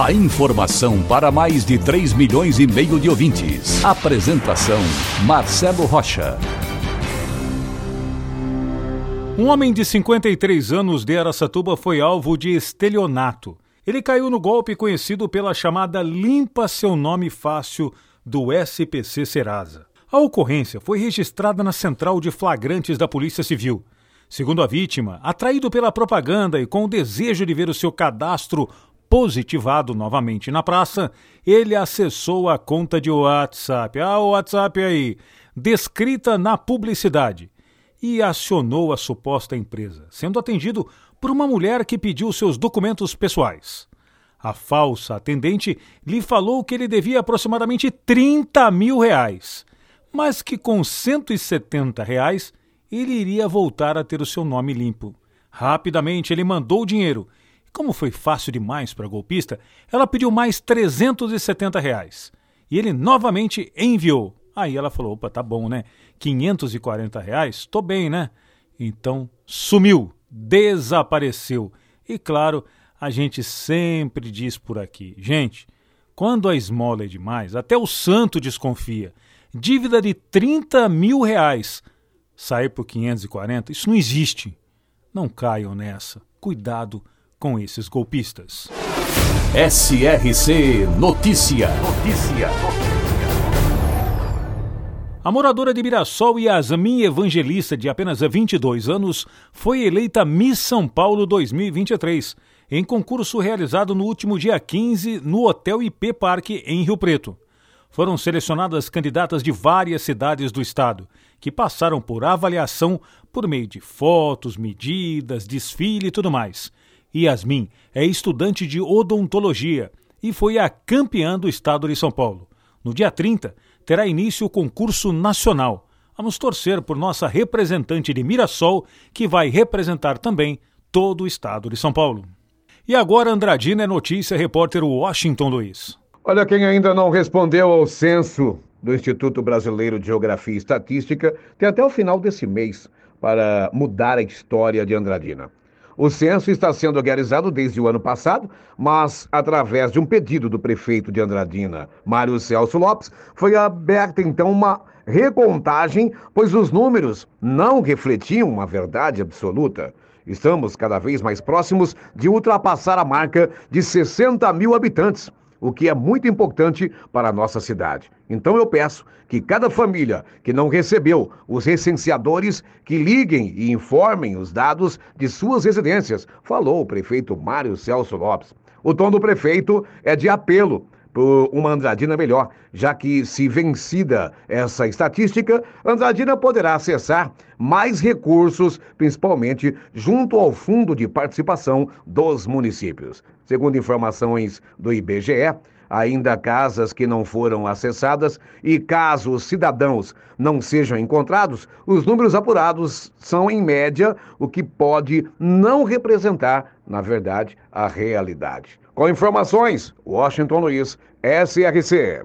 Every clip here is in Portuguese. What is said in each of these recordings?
A informação para mais de 3 milhões e meio de ouvintes. Apresentação Marcelo Rocha. Um homem de 53 anos de Aracatuba foi alvo de estelionato. Ele caiu no golpe conhecido pela chamada Limpa Seu Nome Fácil do SPC Serasa. A ocorrência foi registrada na central de flagrantes da Polícia Civil. Segundo a vítima, atraído pela propaganda e com o desejo de ver o seu cadastro positivado novamente na praça, ele acessou a conta de WhatsApp, ah, o WhatsApp aí, descrita na publicidade, e acionou a suposta empresa, sendo atendido por uma mulher que pediu seus documentos pessoais. A falsa atendente lhe falou que ele devia aproximadamente 30 mil reais mas que com 170 reais ele iria voltar a ter o seu nome limpo. Rapidamente ele mandou o dinheiro. Como foi fácil demais para a golpista, ela pediu mais 370 reais. E ele novamente enviou. Aí ela falou: opa, tá bom, né? 540 reais? Tô bem, né? Então sumiu, desapareceu. E claro, a gente sempre diz por aqui: gente, quando a esmola é demais, até o santo desconfia dívida de 30 mil reais sair por 540, isso não existe. Não caiam nessa. Cuidado com esses golpistas. SRC Notícia. Notícia. A moradora de Mirassol, Yasmin Evangelista, de apenas 22 anos, foi eleita Miss São Paulo 2023, em concurso realizado no último dia 15 no Hotel IP Parque, em Rio Preto foram selecionadas candidatas de várias cidades do estado, que passaram por avaliação por meio de fotos, medidas, desfile e tudo mais. Yasmin é estudante de odontologia e foi a campeã do estado de São Paulo. No dia 30, terá início o concurso nacional. Vamos torcer por nossa representante de Mirassol, que vai representar também todo o estado de São Paulo. E agora Andradina é notícia, repórter Washington Luiz. Olha, quem ainda não respondeu ao censo do Instituto Brasileiro de Geografia e Estatística tem até o final desse mês para mudar a história de Andradina. O censo está sendo realizado desde o ano passado, mas através de um pedido do prefeito de Andradina, Mário Celso Lopes, foi aberta então uma recontagem, pois os números não refletiam uma verdade absoluta. Estamos cada vez mais próximos de ultrapassar a marca de 60 mil habitantes o que é muito importante para a nossa cidade. Então eu peço que cada família que não recebeu os recenseadores que liguem e informem os dados de suas residências, falou o prefeito Mário Celso Lopes. O tom do prefeito é de apelo por uma Andradina melhor, já que, se vencida essa estatística, Andradina poderá acessar mais recursos, principalmente junto ao Fundo de Participação dos Municípios. Segundo informações do IBGE, ainda casas que não foram acessadas e caso os cidadãos não sejam encontrados, os números apurados são em média, o que pode não representar, na verdade, a realidade. Com informações, Washington Luiz, SRC.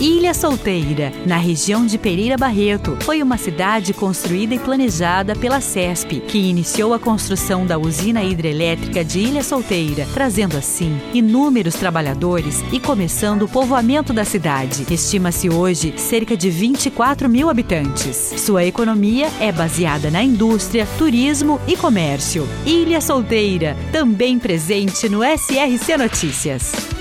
Ilha Solteira, na região de Pereira Barreto, foi uma cidade construída e planejada pela CESP, que iniciou a construção da usina hidrelétrica de Ilha Solteira, trazendo assim inúmeros trabalhadores e começando o povoamento da cidade. Estima-se hoje cerca de 24 mil habitantes. Sua economia é baseada na indústria, turismo e comércio. Ilha Solteira, também presente no SRC Notícias.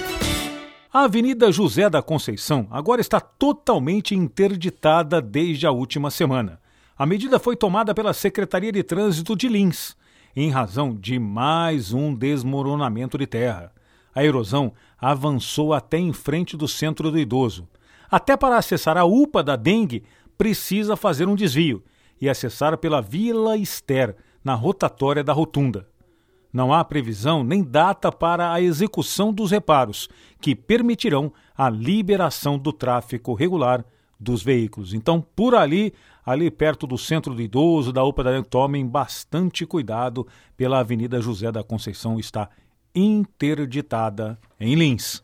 A Avenida José da Conceição agora está totalmente interditada desde a última semana. A medida foi tomada pela Secretaria de Trânsito de Lins, em razão de mais um desmoronamento de terra. A erosão avançou até em frente do centro do idoso. Até para acessar a UPA da dengue, precisa fazer um desvio e acessar pela Vila Ester, na rotatória da rotunda. Não há previsão nem data para a execução dos reparos, que permitirão a liberação do tráfego regular dos veículos. Então, por ali, ali perto do centro do idoso, da UPA tomem bastante cuidado pela Avenida José da Conceição, está interditada em Lins.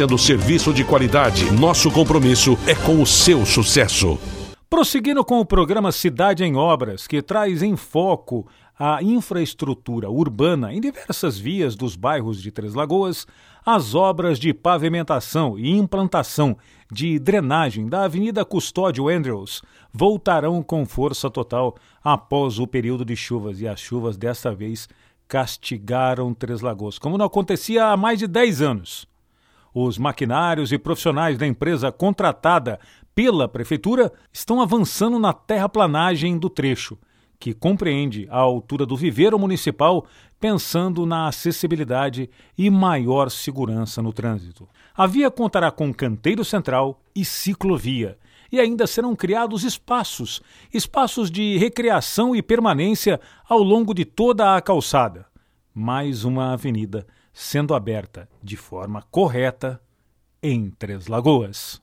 oferecendo serviço de qualidade. Nosso compromisso é com o seu sucesso. Prosseguindo com o programa Cidade em Obras, que traz em foco a infraestrutura urbana em diversas vias dos bairros de Três Lagoas, as obras de pavimentação e implantação de drenagem da Avenida Custódio Andrews voltarão com força total após o período de chuvas e as chuvas desta vez castigaram Três Lagoas, como não acontecia há mais de 10 anos. Os maquinários e profissionais da empresa contratada pela Prefeitura estão avançando na terraplanagem do trecho, que compreende a altura do viveiro municipal, pensando na acessibilidade e maior segurança no trânsito. A via contará com canteiro central e ciclovia, e ainda serão criados espaços, espaços de recreação e permanência ao longo de toda a calçada. Mais uma avenida sendo aberta de forma correta em Três Lagoas.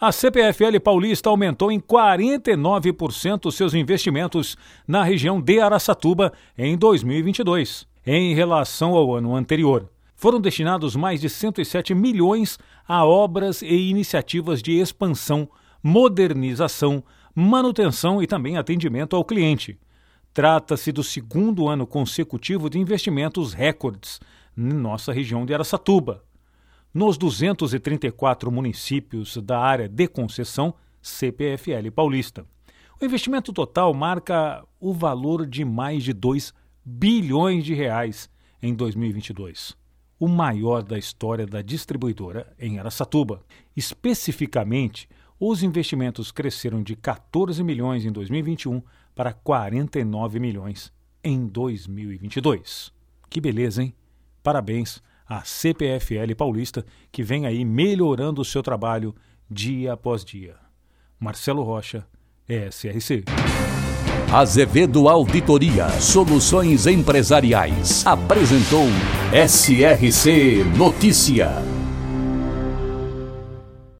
A CPFL Paulista aumentou em 49% seus investimentos na região de Araçatuba em 2022, em relação ao ano anterior. Foram destinados mais de 107 milhões a obras e iniciativas de expansão, modernização, manutenção e também atendimento ao cliente. Trata-se do segundo ano consecutivo de investimentos recordes nossa região de Aracatuba. Nos 234 municípios da área de concessão CPFL Paulista. O investimento total marca o valor de mais de 2 bilhões de reais em 2022, o maior da história da distribuidora em Aracatuba. Especificamente, os investimentos cresceram de 14 milhões em 2021 para 49 milhões em 2022. Que beleza, hein? Parabéns à CPFL Paulista, que vem aí melhorando o seu trabalho dia após dia. Marcelo Rocha, SRC. Azevedo Auditoria Soluções Empresariais apresentou SRC Notícia.